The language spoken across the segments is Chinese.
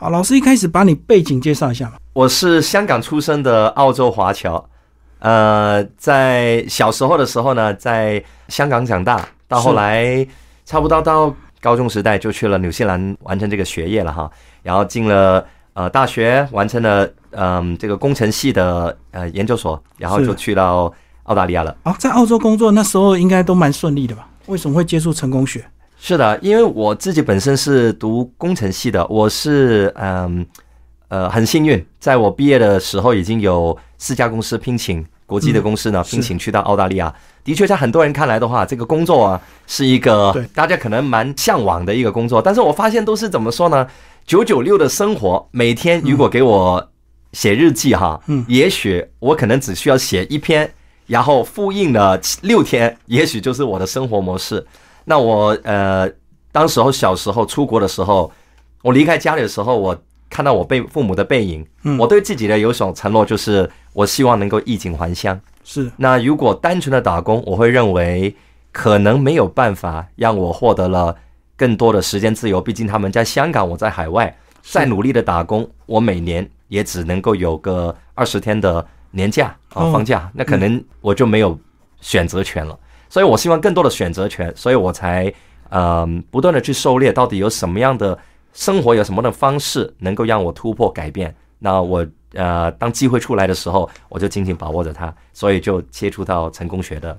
好，老师一开始把你背景介绍一下嘛。我是香港出生的澳洲华侨，呃，在小时候的时候呢，在香港长大，到后来差不多到高中时代就去了纽西兰完成这个学业了哈，然后进了呃大学，完成了嗯这个工程系的呃研究所，然后就去到澳大利亚了。啊，在澳洲工作那时候应该都蛮顺利的吧？为什么会接触成功学？是的，因为我自己本身是读工程系的，我是嗯呃很幸运，在我毕业的时候已经有四家公司聘请国际的公司呢、是聘请去到澳大利亚。的确，在很多人看来的话，这个工作啊是一个大家可能蛮向往的一个工作，但是我发现都是怎么说呢？九九六的生活，每天如果给我写日记哈，嗯也许我可能只需要写一篇，然后复印了六天，也许就是我的生活模式。那我呃，当时候小时候出国的时候，我离开家里的时候，我看到我背父母的背影，嗯我对自己的有一种承诺，就是我希望能够衣锦还乡。是那如果单纯的打工，我会认为可能没有办法让我获得了更多的时间自由。毕竟他们在香港，我在海外，再努力的打工，我每年也只能够有个二十天的年假啊、哦放假，那可能我就没有选择权了。所以我希望更多的选择权，所以我才嗯不断的去狩猎，到底有什么样的生活，有什么的方式能够让我突破改变。那我呃，当机会出来的时候，我就紧紧把握着它，所以就接触到成功学的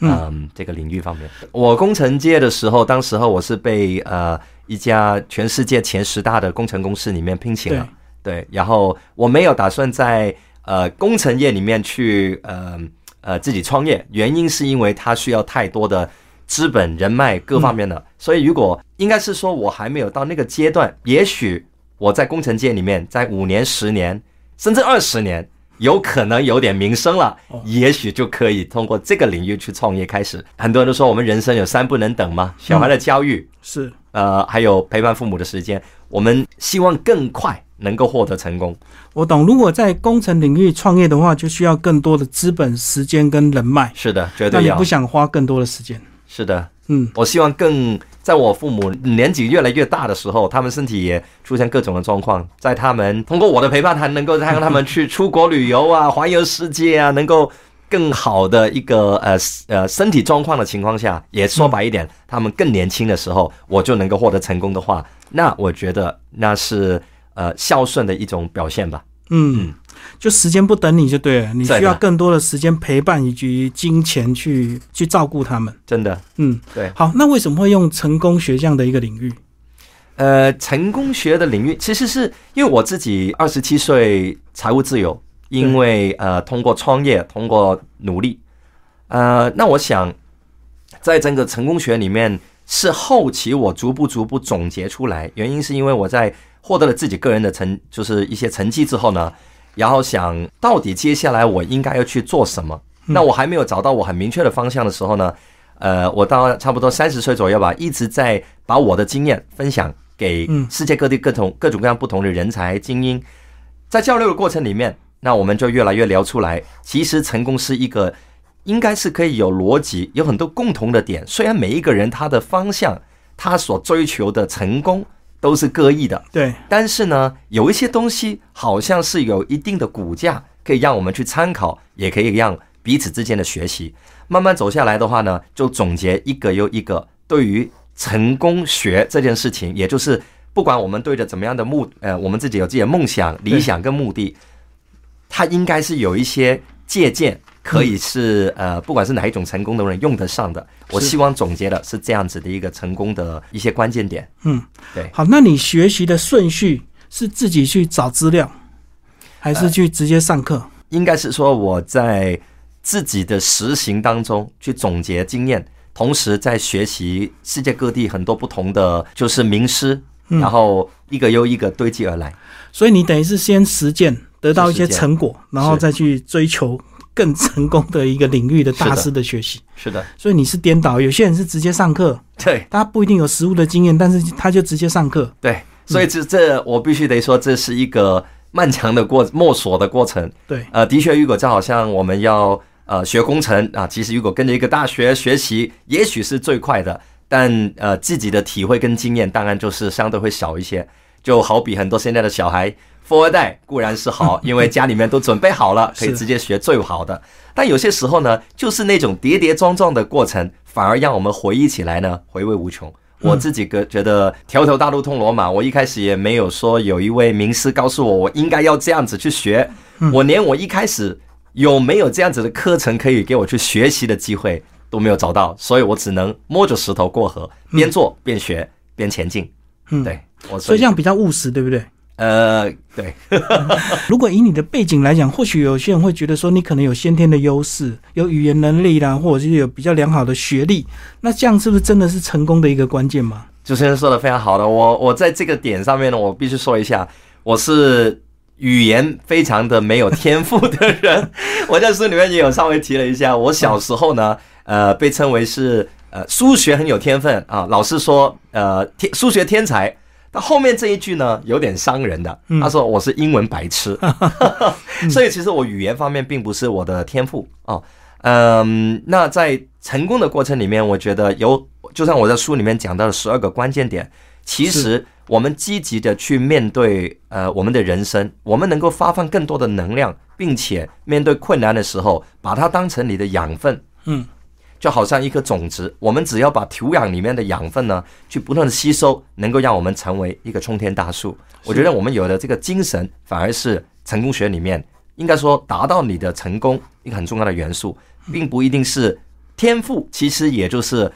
嗯这个领域方面。我工程界的时候，当时候我是被呃一家全世界前十大的工程公司里面聘请了，对，然后我没有打算在呃工程业里面去呃呃自己创业，原因是因为他需要太多的资本、人脉各方面的，所以如果应该是说我还没有到那个阶段，也许我在工程界里面，在五年、十年甚至二十年。有可能有点名声了，也许就可以通过这个领域去创业开始。很多人都说我们人生有三不能等嘛，小孩的教育，是，呃，还有陪伴父母的时间，我们希望更快能够获得成功。我懂。如果在工程领域创业的话，就需要更多的资本、时间跟人脉。是的，绝对要那你不。想花更多的时间？是的，嗯，我希望更在我父母年纪越来越大的时候，他们身体也出现各种的状况，在他们通过我的陪伴，还能够让他们去出国旅游啊、环游世界啊，能够更好的一个呃呃身体状况的情况下，也说白一点，他们更年轻的时候，我就能够获得成功的话，那我觉得那是呃孝顺的一种表现吧。嗯，就时间不等你就对了，你需要更多的时间陪伴以及金钱去去照顾他们。真的，嗯，对。好，那为什么会用成功学这样的一个领域？呃，成功学的领域其实是因为我自己二十七岁财务自由，因为呃通过创业，通过努力，呃，那我想在整个成功学里面是后期我逐步逐步总结出来，原因是因为我在获得了自己个人的成就是一些成绩之后呢，然后想到底接下来我应该要去做什么，那我还没有找到我很明确的方向的时候呢，呃，我到差不多三十岁左右吧，一直在把我的经验分享给嗯。世界各地各种各种各样不同的人才精英，在交流的过程里面，那我们就越来越聊出来，其实成功是一个应该是可以有逻辑，有很多共同的点。虽然每一个人他的方向，他所追求的成功都是各异的，对，但是呢，有一些东西好像是有一定的骨架，可以让我们去参考，也可以让彼此之间的学习。慢慢走下来的话呢，就总结一个又一个对于成功学这件事情，也就是不管我们对着怎么样的目，呃，我们自己有自己的梦想、理想跟目的，它应该是有一些借鉴。可以是呃，不管是哪一种成功的人用得上的，我希望总结的是这样子的一个成功的一些关键点。嗯，对好，那你学习的顺序是自己去找资料，还是去直接上课？应该是说我在自己的实行当中去总结经验，同时在学习世界各地很多不同的就是名师，嗯然后一个又一个堆积而来。所以你等于是先实践，得到一些成果，然后再去追求更成功的一个领域的大师的学习。是的，所以你是颠倒，有些人是直接上课，对他不一定有实物的经验，但是他就直接上课。对，所以这这我必须得说，这是一个漫长的过摸索的过程。对，呃，的确，如果就好像我们要呃学工程啊，其实如果跟着一个大学学习，也许是最快的，但呃自己的体会跟经验当然就是相对会少一些。就好比很多现在的小孩，富二代固然是好，因为家里面都准备好了，可以直接学最好的。但有些时候呢，就是那种跌跌撞撞的过程，反而让我们回忆起来呢，回味无穷。我自己个觉得条条大路通罗马，我一开始也没有说有一位名师告诉我我应该要这样子去学，我连我一开始有没有这样子的课程可以给我去学习的机会都没有找到，所以我只能摸着石头过河，边做边学边前进。嗯对，我所以这样比较务实，对不对？呃，对，如果以你的背景来讲，或许有些人会觉得说你可能有先天的优势，有语言能力啦，或者是有比较良好的学历，那这样是不是真的是成功的一个关键吗？主持人说的非常好的，我我在这个点上面呢，我必须说一下，我是语言非常的没有天赋的人。我在书里面也有稍微提了一下，我小时候呢，呃，被称为是呃数学很有天分啊，老师说呃天数学天才。到后面这一句呢，有点伤人的。他说我是英文白痴，所以其实我语言方面并不是我的天赋哦。嗯，那在成功的过程里面，我觉得有，就像我在书里面讲到的十二个关键点，其实我们积极的去面对呃我们的人生，我们能够发放更多的能量，并且面对困难的时候，把它当成你的养分。嗯，就好像一颗种子，我们只要把土壤里面的养分呢，去不断的吸收，能够让我们成为一个冲天大树。我觉得我们有的这个精神，反而是成功学里面应该说达到你的成功一个很重要的元素，并不一定是天赋，其实也就是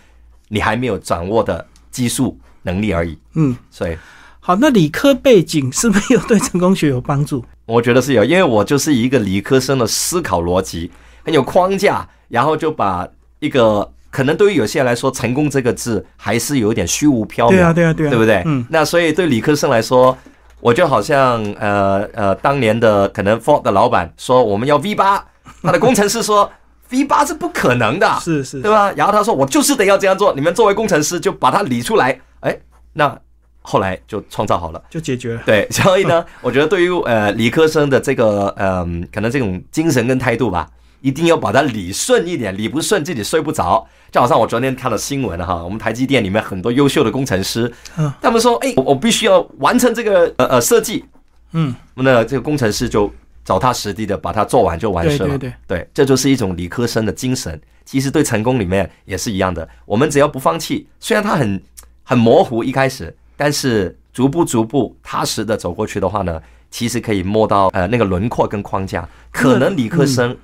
你还没有掌握的技术能力而已。嗯，所以好，那理科背景是没有对成功学有帮助？我觉得是有，因为我就是一个理科生的思考逻辑很有框架，然后就把一个可能对于有些人来说，成功这个字还是有一点虚无缥缈，对啊，对啊，对啊，对不对？嗯，那所以对理科生来说，我就好像呃呃，当年的可能 Ford 的老板说我们要 V 八，他的工程师说 V 八是不可能的，是是对，吧？然后他说我就是得要这样做，你们作为工程师就把它理出来，哎，那后来就创造好了。就解决了。对，所以呢，我觉得对于呃理科生的这个嗯、可能这种精神跟态度吧，一定要把它理顺一点，理不顺自己睡不着。就好像我昨天看了新闻哈，我们台积电里面很多优秀的工程师，嗯他们说，哎，我我必须要完成这个呃呃设计，嗯，那这个工程师就脚踏实地的把它做完就完事了。对对对对，这就是一种理科生的精神。其实对成功里面也是一样的，我们只要不放弃，虽然它很很模糊一开始，但是逐步逐步踏实的走过去的话呢，其实可以摸到呃那个轮廓跟框架。可能理科生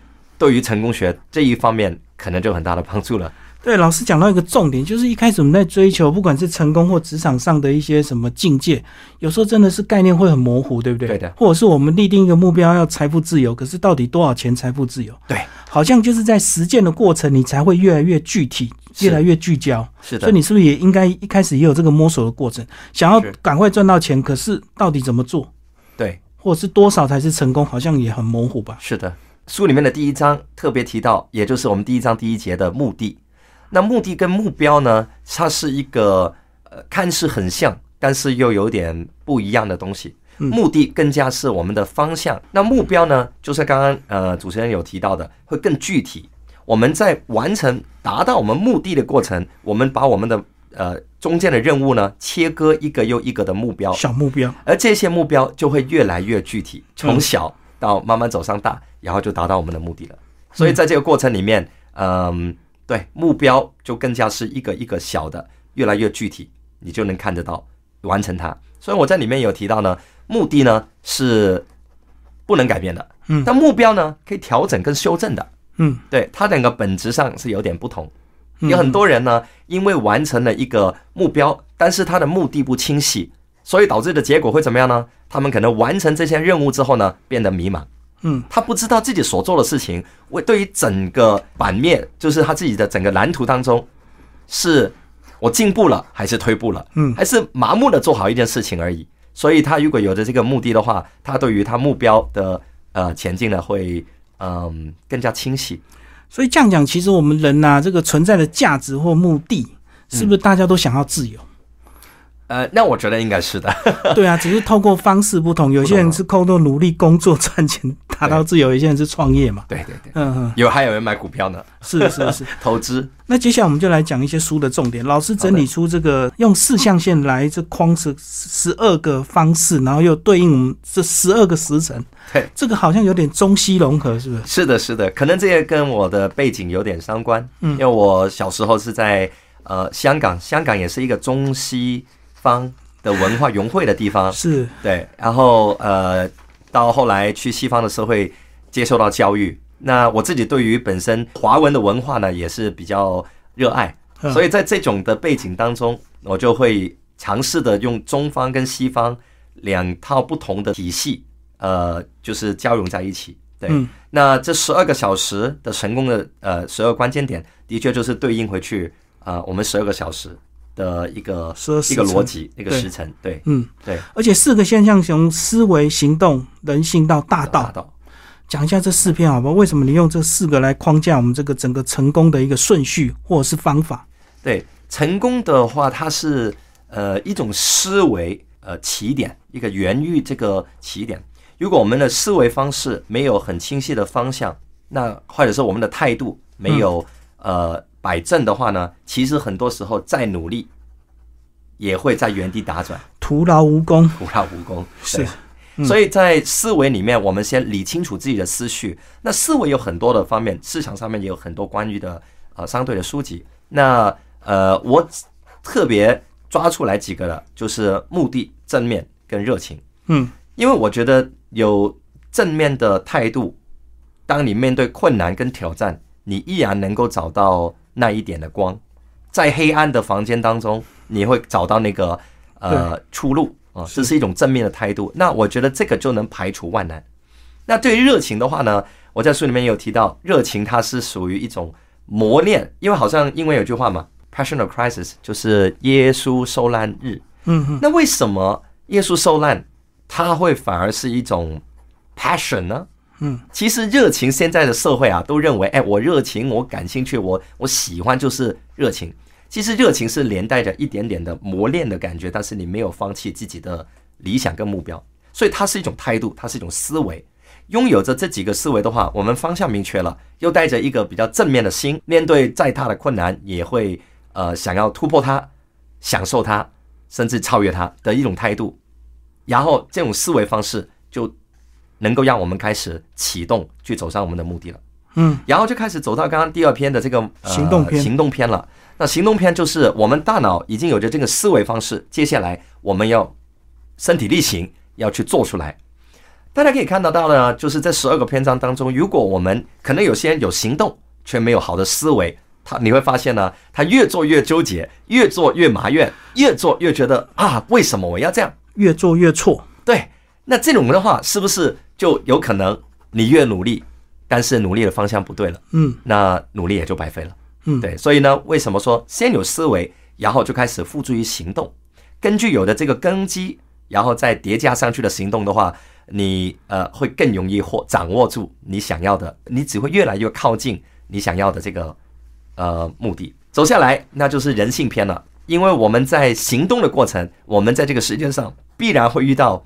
对于成功学这一方面可能就有很大的帮助了。对，老师讲到一个重点，就是一开始我们在追求，不管是成功或职场上的一些什么境界，有时候真的是概念会很模糊，对不对？对的或者是我们立定一个目标要财富自由，可是到底多少钱财富自由？对，好像就是在实践的过程，你才会越来越具体，越来越聚焦。是的所以，你是不是也应该一开始也有这个摸索的过程？想要赶快赚到钱，可是到底怎么做，对，或者是多少才是成功，好像也很模糊吧？是的，书里面的第一章特别提到，也就是我们第一章第一节的目的。那目的跟目标呢，它是一个呃看似很像，但是又有点不一样的东西。嗯目的更加是我们的方向，那目标呢，就是刚刚呃主持人有提到的，会更具体。我们在完成达到我们目的的过程，我们把我们的呃中间的任务呢切割一个又一个的目标，小目标，而这些目标就会越来越具体，从小到慢慢走上大，然后就达到我们的目的了。所以在这个过程里面，嗯，对，目标就更加是一个一个小的，越来越具体，你就能看得到完成它。所以我在里面有提到呢，目的呢是不能改变的，嗯但目标呢可以调整跟修正的。嗯，对，它两个本质上是有点不同。嗯有很多人呢，因为完成了一个目标，但是他的目的不清晰，所以导致的结果会怎么样呢？他们可能完成这些任务之后呢，变得迷茫。嗯，他不知道自己所做的事情，为对于整个版面，就是他自己的整个蓝图当中，是我进步了还是退步了？嗯还是麻木的做好一件事情而已。所以他如果有着这个目的的话，他对于他目标的呃前进呢，会嗯更加清晰。所以这样讲，其实我们人呐、这个存在的价值或目的，是不是大家都想要自由？呃，那我觉得应该是的。对啊，只是透过方式不同，有些人是透过努力工作赚钱，达到自由，有些人是创业嘛。对对对，嗯嗯，有还有人买股票呢，是是是。投资。那接下来我们就来讲一些书的重点。老师整理出这个用四象限来这框十十二个方式，然后又对应我们这十二个时辰。对，这个好像有点中西融合，是不是？是的，是的，可能这也跟我的背景有点相关。嗯因为我小时候是在呃香港，香港也是一个中西方的文化融汇的地方。是，对，然后呃，到后来去西方的社会接受到教育，那我自己对于本身华文的文化呢，也是比较热爱，嗯。所以在这种的背景当中，我就会尝试的用中方跟西方两套不同的体系，呃，就是交融在一起。对，嗯。那这十二个小时的成功的呃十二关键点，的确就是对应回去啊、呃我们十二个小时的一个12时一个逻辑，一个时辰。对嗯，对，而且四个现象从思维、行动、人性到大道。讲一下这四篇好不好？为什么你用这四个来框架我们这个整个成功的一个顺序或者是方法？对，成功的话，它是呃一种思维呃起点，一个源于这个起点。如果我们的思维方式没有很清晰的方向，那或者是我们的态度没有、呃摆正的话呢，其实很多时候再努力也会在原地打转，徒劳无功。徒劳无功。是对所以在思维里面，我们先理清楚自己的思绪。那思维有很多的方面，市场上面也有很多关于的呃相对的书籍。那呃，我特别抓出来几个的，就是目的、正面跟热情。嗯，因为我觉得有正面的态度，当你面对困难跟挑战，你依然能够找到那一点的光，在黑暗的房间当中，你会找到那个呃出路啊，这是一种正面的态度。那我觉得这个就能排除万难。那对于热情的话呢，我在书里面有提到，热情它是属于一种磨练，因为好像英文有句话嘛，“passion of crisis” 就是耶稣受难日。嗯嗯，那为什么耶稣受难，它会反而是一种 passion 呢？嗯，其实热情现在的社会啊，都认为，哎，我热情，我感兴趣，我我喜欢就是热情。其实热情是连带着一点点的磨练的感觉，但是你没有放弃自己的理想跟目标，所以它是一种态度，它是一种思维。拥有着这几个思维的话，我们方向明确了，又带着一个比较正面的心，面对再大的困难，也会呃想要突破它，享受它，甚至超越它的一种态度。然后这种思维方式就能够让我们开始启动，去走上我们的目的了。嗯，然后就开始走到刚刚第二篇的这个、呃、行动篇行动篇了。那行动篇就是我们大脑已经有着这个思维方式，接下来我们要身体力行，要去做出来。大家可以看得到呢，就是这十二个篇章当中，如果我们可能有些人有行动，却没有好的思维，他你会发现呢，他越做越纠结，越做越埋怨，越做越觉得啊，为什么我要这样？越做越错。对，那这种的话，是不是就有可能你越努力，但是努力的方向不对了，嗯那努力也就白费了。嗯，对，所以呢，为什么说先有思维，然后就开始付诸于行动？根据有的这个根基，然后再叠加上去的行动的话，你呃会更容易获掌握住你想要的，你只会越来越靠近你想要的这个呃目的。走下来，那就是人性篇了。因为我们在行动的过程，我们在这个时间上必然会遇到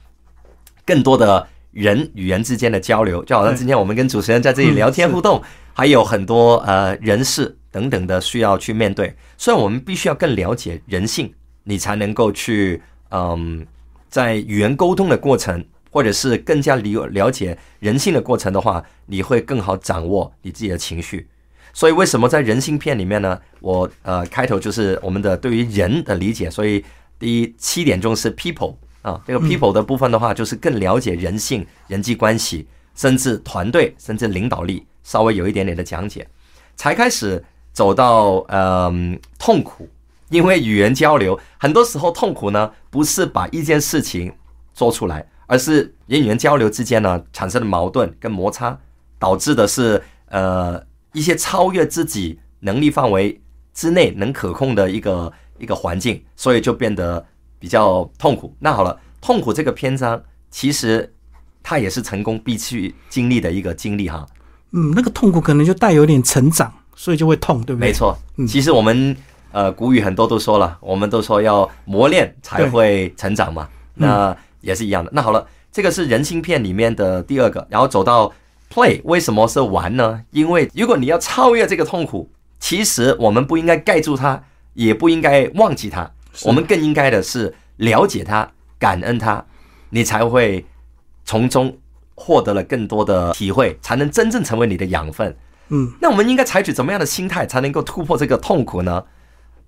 更多的人与人之间的交流，就好像今天我们跟主持人在这里聊天互动，还有很多呃人事等等的需要去面对，所以我们必须要更了解人性，你才能够去嗯，在语言沟通的过程，或者是更加理了解人性的过程的话，你会更好掌握你自己的情绪。所以为什么在人性片里面呢？我呃开头就是我们的对于人的理解，所以第一七点钟是 people 啊，这个 people 的部分的话，就是更了解人性、人际关系，甚至团队，甚至领导力，稍微有一点点的讲解，才开始走到嗯、痛苦，因为语言交流很多时候痛苦呢，不是把一件事情做出来，而是人与人交流之间呢产生的矛盾跟摩擦，导致的是呃一些超越自己能力范围之内能可控的一个一个环境，所以就变得比较痛苦。那好了，痛苦这个篇章其实它也是成功必须经历的一个经历哈。嗯，那个痛苦可能就带有点成长，所以就会痛，对不对？没，错嗯，其实我们呃古语很多都说了，我们都说要磨练才会成长嘛，那也是一样的。那好了，这个是人性片里面的第二个，然后走到 play 为什么是玩呢？因为如果你要超越这个痛苦，其实我们不应该盖住它，也不应该忘记它，我们更应该的是了解他、感恩他，你才会从中获得了更多的体会，才能真正成为你的养分。嗯，那我们应该采取怎么样的心态才能够突破这个痛苦呢？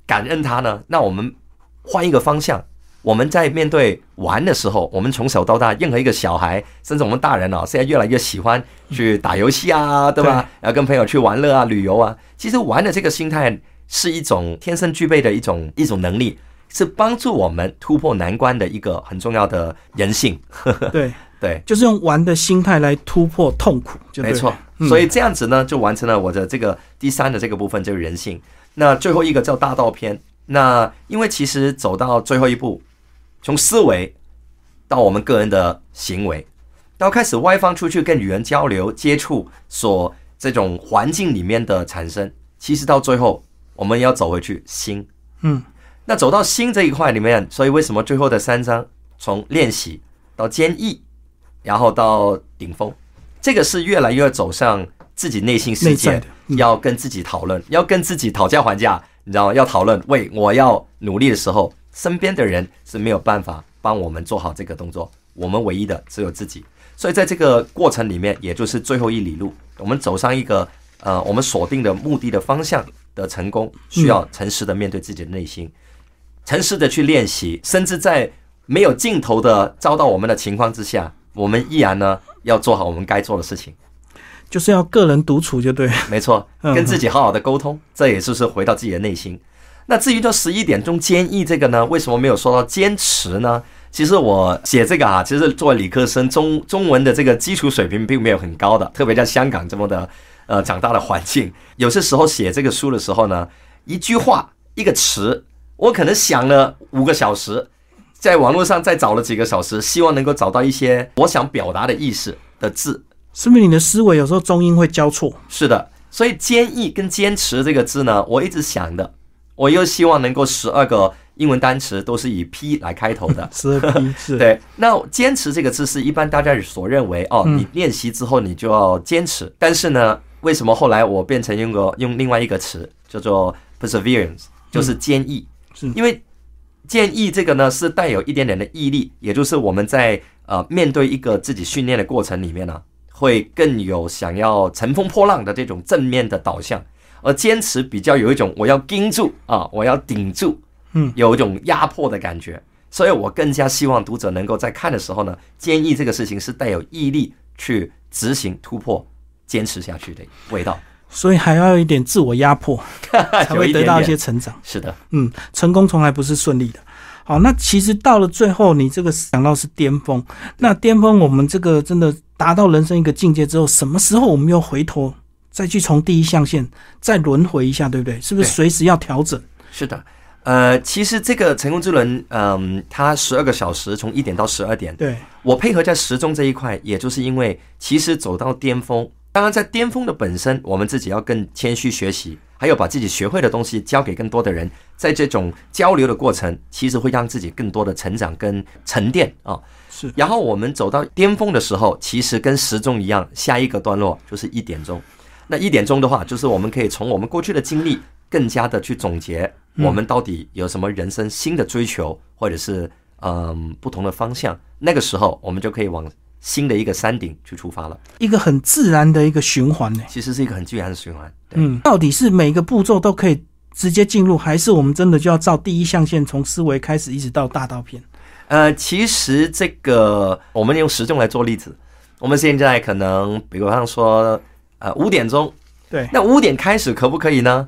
感恩他呢？那我们换一个方向。我们在面对玩的时候，我们从小到大，任何一个小孩，甚至我们大人啊，现在越来越喜欢去打游戏啊，对吧？然后跟朋友去玩乐啊、旅游啊。其实玩的这个心态是一种天生具备的一种一种能力，是帮助我们突破难关的一个很重要的人性。对对，就是用玩的心态来突破痛苦，就没错。所以这样子呢，就完成了我的这个第三的这个部分，就是人性。那最后一个叫大道篇。那因为其实走到最后一步。从思维到我们个人的行为，到开始外放出去跟与人交流、接触，所这种环境里面的产生，其实到最后我们要走回去心。嗯，那走到心这一块里面，所以为什么最后的三章从练习到坚毅，然后到顶峰，这个是越来越走向自己内心世界，要跟自己讨论，要跟自己讨价还价，你知道吗？要讨论，喂，我要努力的时候。身边的人是没有办法帮我们做好这个动作，我们唯一的只有自己。所以在这个过程里面，也就是最后一里路，我们走上一个呃我们锁定的目的的方向的成功，需要诚实的面对自己的内心，诚实的去练习，甚至在没有尽头的遭到我们的情况之下，我们依然呢要做好我们该做的事情，就是要个人独处，就对，没错，跟自己好好的沟通，这也就是回到自己的内心。那至于这十一点钟坚毅这个呢，为什么没有说到坚持呢？其实我写这个啊，其实作为理科生，中中文的这个基础水平并没有很高的，特别在香港这么的呃长大的环境，有些时候写这个书的时候呢，一句话一个词，我可能想了五个小时，在网络上再找了几个小时，希望能够找到一些我想表达的意思的字。是不是你的思维有时候中英会交错？是的，所以坚毅跟坚持这个字呢，我一直想的。我又希望能够十二个英文单词都是以 P 来开头的，十二 P 是。对，那坚持这个字是一般大家所认为哦，你练习之后你就要坚持。但是呢，为什么后来我变成用个用另外一个词叫做 perseverance，就是坚毅？是因为坚毅这个呢是带有一点点的毅力，也就是我们在呃面对一个自己训练的过程里面呢，会更有想要乘风破浪的这种正面的导向。而坚持比较有一种我要盯住啊，我要顶住，嗯，有一种压迫的感觉，所以我更加希望读者能够在看的时候呢，坚毅这个事情是带有毅力去执行、突破、坚持下去的味道。所以还要有一点自我压迫，才会得到一些成长。是的，嗯，成功从来不是顺利的。好，那其实到了最后，你这个想到是巅峰，那巅峰我们这个真的达到人生一个境界之后，什么时候我们又回头？再去从第一象限再轮回一下，对不对？是不是随时要调整？是的，呃，其实这个成功之轮，嗯，它十二个小时，从一点到十二点。对我配合在时钟这一块，也就是因为其实走到巅峰，当然在巅峰的本身，我们自己要更谦虚学习，还有把自己学会的东西交给更多的人，在这种交流的过程，其实会让自己更多的成长跟沉淀啊。是。然后我们走到巅峰的时候，其实跟时钟一样，下一个段落就是一点钟。那一点钟的话，就是我们可以从我们过去的经历，更加的去总结我们到底有什么人生新的追求，或者是嗯不同的方向。那个时候，我们就可以往新的一个山顶去出发了。一个很自然的一个循环呢，其实是一个很自然的循环。嗯，到底是每个步骤都可以直接进入，还是我们真的就要照第一象限从思维开始，一直到大刀片？呃，其实这个我们用时钟来做例子，我们现在可能比方说。呃，五点钟，对，那五点开始可不可以呢？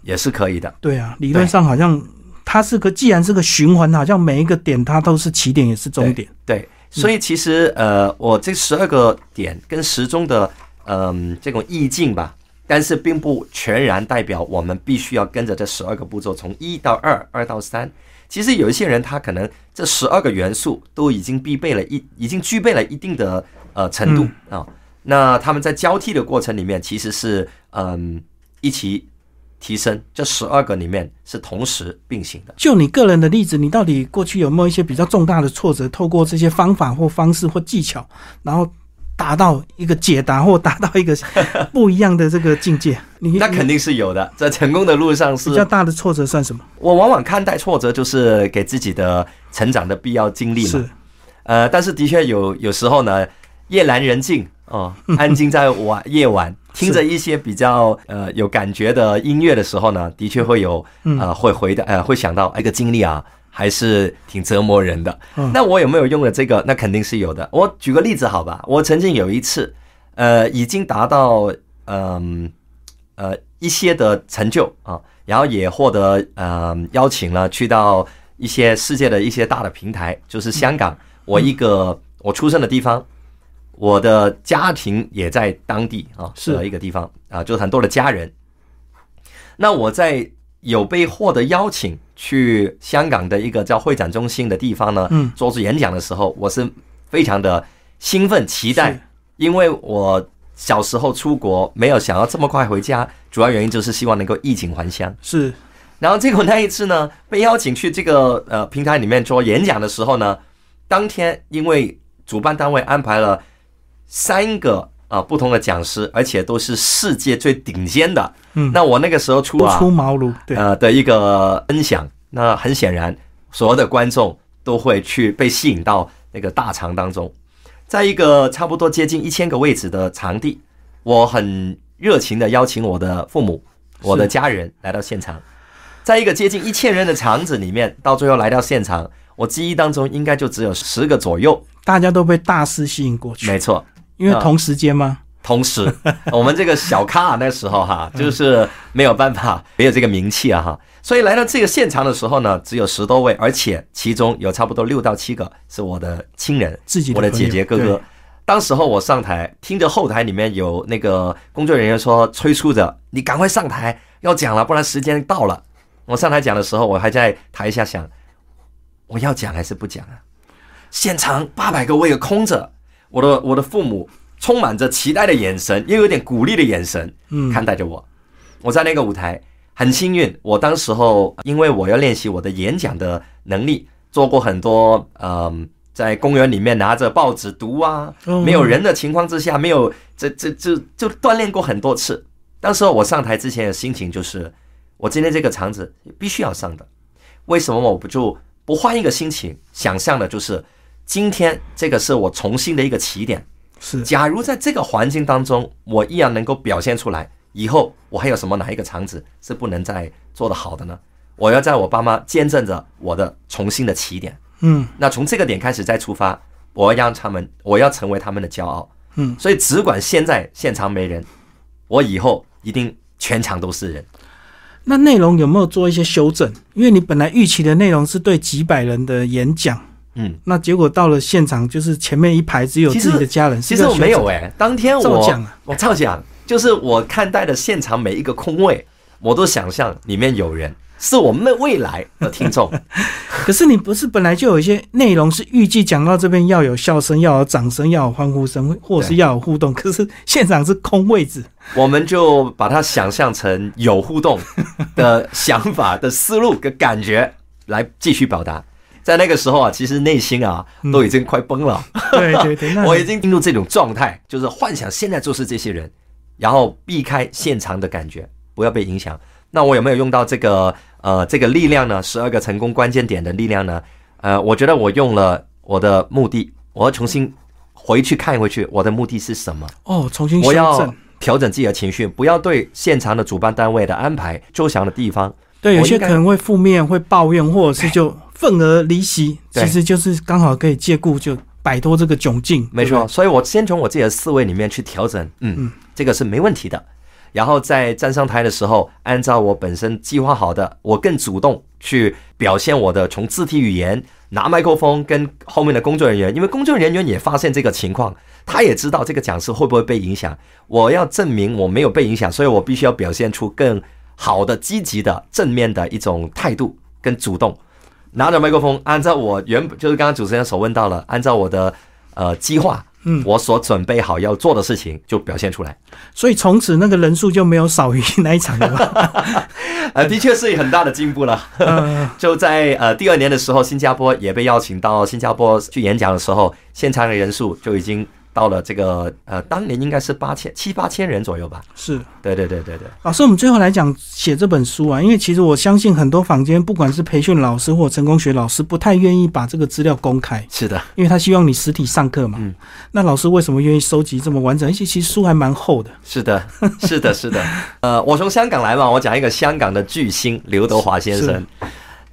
也是可以的。对啊，理论上好像它是个，既然是个循环，好像每一个点它都是起点，也是终点。对，所以其实呃，我这十二个点跟时钟的嗯这种意境吧，但是并不全然代表我们必须要跟着这十二个步骤从一到二，二到三。其实有一些人他可能这十二个元素都已经必备了一，已经具备了一定的呃程度啊。那他们在交替的过程里面，其实是嗯一起提升，这十二个里面是同时并行的。就你个人的例子，你到底过去有没有一些比较重大的挫折？透过这些方法或方式或技巧，然后达到一个解答或达到一个 不一样的这个境界？你那肯定是有的，在成功的路上是比较大的挫折算什么？我往往看待挫折就是给自己的成长的必要经历嘛。是，呃，但是的确有有时候呢，夜阑人静哦，安静在晚夜晚，听着一些比较呃有感觉的音乐的时候呢，的确会有呃会回的呃会想到一个经历啊，还是挺折磨人的。嗯那我有没有用了这个？那肯定是有的。我举个例子好吧，我曾经有一次，呃，已经达到嗯呃一些的成就啊，然后也获得呃邀请了去到一些世界的一些大的平台，就是香港，我一个我出生的地方，我的家庭也在当地啊，是一个地方啊，就是很多的家人。那我在有被获得邀请去香港的一个叫会展中心的地方呢，嗯做出演讲的时候，我是非常的兴奋期待，因为我小时候出国没有想要这么快回家，主要原因就是希望能够衣锦还乡。是然后结果那一次呢，被邀请去这个呃平台里面做演讲的时候呢，当天因为主办单位安排了三个啊、呃不同的讲师，而且都是世界最顶尖的。嗯。那我那个时候出啊出茅庐，对，呃的一个分享，那很显然所有的观众都会去被吸引到那个大场当中，在一个差不多接近一千个位置的场地，我很热情的邀请我的父母、我的家人来到现场，在一个接近一千人的场子里面，到最后来到现场，我记忆当中应该就只有十个左右，大家都被大师吸引过去，没错，因为同时间吗？同时，我们这个小咖那时候哈，就是没有办法，没有这个名气啊哈，所以来到这个现场的时候呢，只有十多位，而且其中有差不多六到七个是我的亲人，自己的我的姐姐哥哥。当时候我上台，听着后台里面有那个工作人员说催促着你赶快上台要讲了，不然时间到了。我上台讲的时候，我还在台下想，我要讲还是不讲啊？现场八百个位空着，我的我的父母充满着期待的眼神，又有点鼓励的眼神，嗯看待着我。我在那个舞台很幸运，我当时候因为我要练习我的演讲的能力，做过很多嗯、在公园里面拿着报纸读啊，嗯没有人的情况之下，没有这这这就锻炼过很多次。当时候我上台之前的心情就是，我今天这个场子必须要上的，为什么我不就不换一个心情，想象的就是今天这个是我重新的一个起点。是假如在这个环境当中，我依然能够表现出来，以后我还有什么哪一个场子是不能再做得好的呢？我要在我爸妈见证着我的重新的起点。嗯那从这个点开始再出发，我要让他们，我要成为他们的骄傲。嗯，所以只管现在现场没人，我以后一定全场都是人。那内容有没有做一些修正？因为你本来预期的内容是对几百人的演讲，嗯，那结果到了现场，就是前面一排只有自己的家人。其实我没有哎、当天我照讲啊我照讲，就是我看待的现场每一个空位，我都想象里面有人，是我们的未来的听众。可是你不是本来就有一些内容是预计讲到这边要有笑声，要有掌声，要有欢呼声，或者是要有互动。可是现场是空位置，我们就把它想象成有互动的想法的思路跟感觉来继续表达。在那个时候啊，其实内心啊都已经快崩了，对对对，我已经进入这种状态，就是幻想现在就是这些人，然后避开现场的感觉，不要被影响。那我有没有用到这个呃这个力量呢？十二个成功关键点的力量呢？呃，我觉得我用了我的目的，我要重新回去看回去，我的目的是什么？哦，重新修我要。调整自己的情绪，不要对现场的主办单位的安排周详的地方。对，有些可能会负面，会抱怨，或者是就愤而离席。对其实就是刚好可以借故就摆脱这个窘境。没错，所以我先从我自己的思维里面去调整，嗯，嗯这个是没问题的。然后在站上台的时候，按照我本身计划好的，我更主动去表现我的从肢体语言、拿麦克风跟后面的工作人员，因为工作人员也发现这个情况，他也知道这个讲师会不会被影响。我要证明我没有被影响，所以我必须要表现出更好的、积极的、正面的一种态度跟主动。拿着麦克风，按照我原本就是刚刚主持人所问到了，按照我的呃计划，嗯我所准备好要做的事情就表现出来。所以从此那个人数就没有少于那一场了吧？呃，的确是很大的进步了。呃，就在呃第二年的时候，新加坡也被邀请到新加坡去演讲的时候，现场的人数就已经到了这个呃，当年应该是八千七八千人左右吧。是，对对对对对。老师，我们最后来讲写这本书啊，因为其实我相信很多坊间不管是培训老师或成功学老师，不太愿意把这个资料公开，是的，因为他希望你实体上课嘛。嗯那老师为什么愿意收集这么完整？而且其实书还蛮厚的。是的，是的，是的。呃，我从香港来嘛，我讲一个香港的巨星刘德华先生。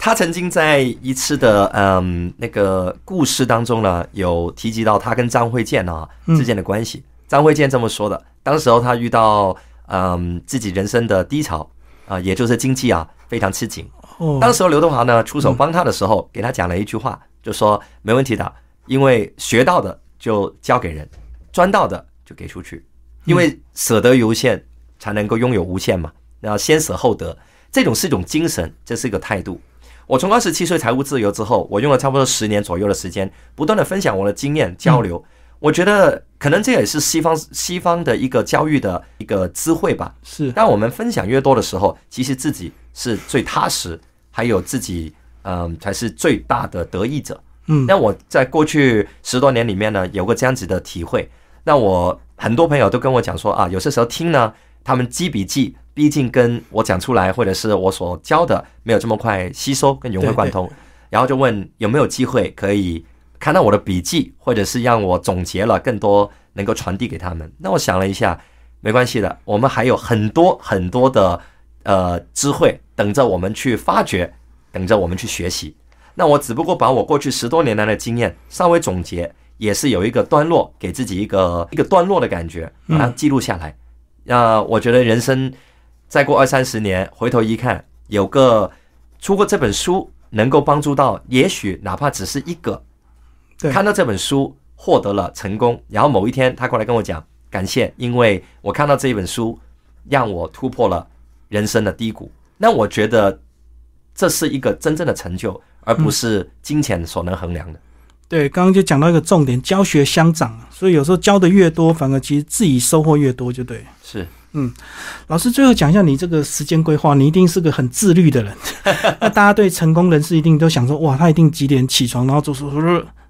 他曾经在一次的嗯那个故事当中呢，有提及到他跟张卫健啊嗯之间的关系。张卫健这么说的：，当时候他遇到嗯自己人生的低潮啊、也就是经济啊非常吃紧。哦，当时候刘德华呢出手帮他的时候，给他讲了一句话，就说没问题的，因为学到的就交给人，赚到的就给出去，因为舍得有限，才能够拥有无限嘛。那先舍后得，这种是一种精神，这是一个态度。我从二十七岁财务自由之后，我用了差不多十年左右的时间，不断的分享我的经验交流。我觉得可能这也是西方西方的一个教育的一个智慧吧。是当我们分享越多的时候，其实自己是最踏实，还有自己嗯才是最大的得益者。嗯那我在过去十多年里面呢，有个这样子的体会。那我很多朋友都跟我讲说啊，有些时候听呢，他们记笔记，毕竟跟我讲出来或者是我所教的没有这么快吸收跟融会贯通，然后就问有没有机会可以看到我的笔记，或者是让我总结了更多能够传递给他们。那我想了一下，没关系的，我们还有很多很多的呃智慧等着我们去发掘，等着我们去学习。那我只不过把我过去十多年来的经验稍微总结，也是有一个段落，给自己一个一个段落的感觉，把它记录下来。那、我觉得人生再过二三十年，回头一看，有个出过这本书，能够帮助到，也许哪怕只是一个，对看到这本书获得了成功，然后某一天他过来跟我讲感谢，因为我看到这一本书，让我突破了人生的低谷。那我觉得这是一个真正的成就，而不是金钱所能衡量的。对，刚刚就讲到一个重点，教学相长，所以有时候教的越多，反而其实自己收获越多，就对了。是老师，最后讲一下你这个时间规划，你一定是个很自律的人。那大家对成功人士一定都想说，哇，他一定几点起床，然后做什么，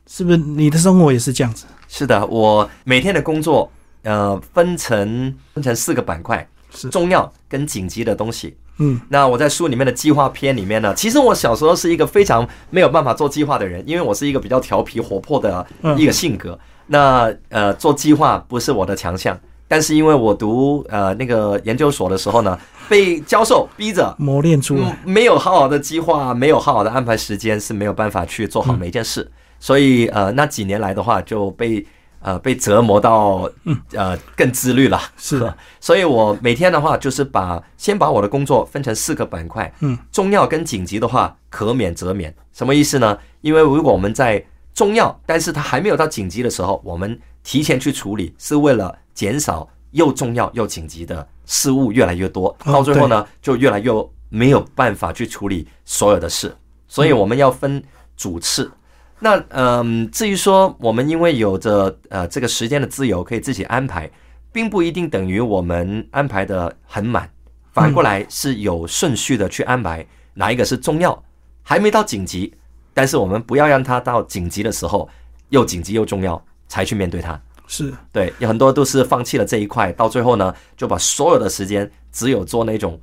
是不是？你的生活也是这样子？是的，我每天的工作呃分成分成四个板块，是重要跟紧急的东西。嗯，那我在书里面的计划篇里面呢，其实我小时候是一个非常没有办法做计划的人，因为我是一个比较调皮活泼的嗯一个性格。那呃，做计划不是我的强项，但是因为我读呃那个研究所的时候呢，被教授逼着。磨练出来。嗯，没有好好的计划，没有好好的安排时间，是没有办法去做好每一件事。所以呃，那几年来的话，就被呃被折磨到呃更自律了。是的，所以我每天的话，就是把先把我的工作分成四个板块。嗯，重要跟紧急的话，可免则免。什么意思呢？因为如果我们在重要，但是它还没有到紧急的时候，我们提前去处理，是为了减少又重要又紧急的事物越来越多，哦到最后呢，就越来越没有办法去处理所有的事。所以我们要分主次。那嗯，至于说我们因为有着呃这个时间的自由，可以自己安排，并不一定等于我们安排的很满。反过来是有顺序的去安排，哪一个是重要，还没到紧急，但是我们不要让它到紧急的时候又紧急又重要才去面对它。是对，有很多都是放弃了这一块，到最后呢，就把所有的时间只有做那种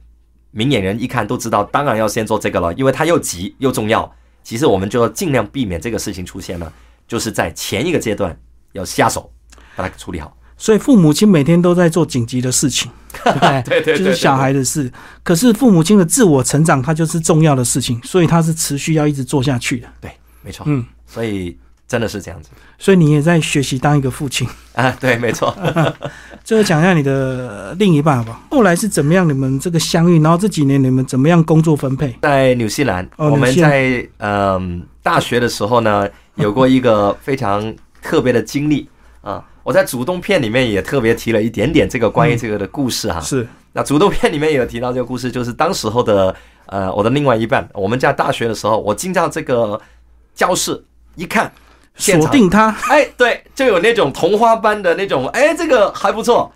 明眼人一看都知道，当然要先做这个了，因为它又急又重要。其实我们就要尽量避免这个事情出现了，就是在前一个阶段要下手把它处理好。所以父母亲每天都在做紧急的事情，对？对对对就是小孩的事。可是父母亲的自我成长，它就是重要的事情，所以它是持续要一直做下去的。对，没错。嗯，所以真的是这样子所以你也在学习当一个父亲。啊，对，没错。最后讲一下你的另一半好不好？后来是怎么样？你们这个相遇，然后这几年你们怎么样工作分配？在纽西兰，我们在嗯、大学的时候呢，有过一个非常特别的经历啊。我在主动片里面也特别提了一点点这个关于这个的故事哈。是那主动片里面也有提到这个故事，就是当时候的呃我的另外一半，我们在大学的时候，我进到这个教室一看，锁定他，哎，对，就有那种同花般的那种，哎，这个还不错，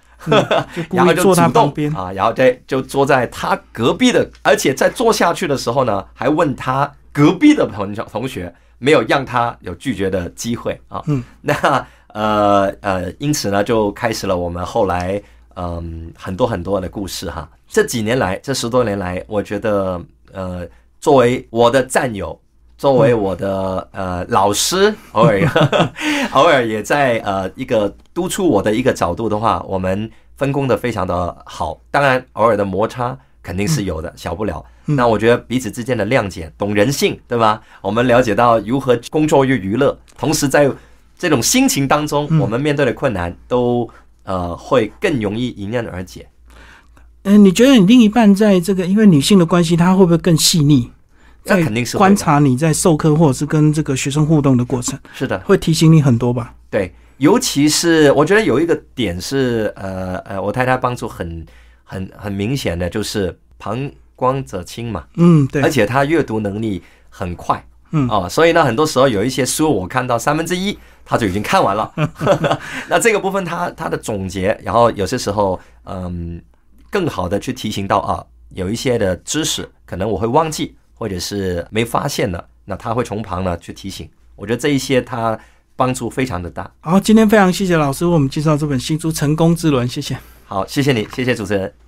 就 故然后就坐动旁边。啊，然后在就坐在他隔壁的，而且在坐下去的时候呢，还问他隔壁的朋友同学，没有让他有拒绝的机会啊。嗯，那呃呃，因此呢，就开始了我们后来嗯、很多很多的故事哈。这几年来，这十多年来，我觉得呃，作为我的战友，作为我的呃老师，偶尔 偶尔也在呃一个督促我的一个角度的话，我们分工的非常的好。当然，偶尔的摩擦肯定是有的，小不了。那我觉得彼此之间的谅解，懂人性，对吧？我们了解到如何工作与娱乐，同时在这种心情当中，我们面对的困难都呃会更容易迎刃而解。嗯、你觉得你另一半在这个因为女性的关系，她会不会更细腻？在那肯定是观察你在授课或者是跟这个学生互动的过程，是的，会提醒你很多吧？对，尤其是我觉得有一个点是，呃呃，我太太帮助很很很明显的，就是旁观者清嘛，嗯，对。而，且她阅读能力很快，嗯。哦，所以呢，很多时候有一些书我看到三分之一，她就已经看完了。那这个部分她她的总结，然后有些时候，嗯，更好的去提醒到啊，有一些的知识可能我会忘记，或者是没发现的，那他会从旁呢去提醒。我觉得这一些他帮助非常的大。好，今天非常谢谢老师为我们介绍这本新书《成功之轮》，谢谢。好，谢谢你，谢谢主持人。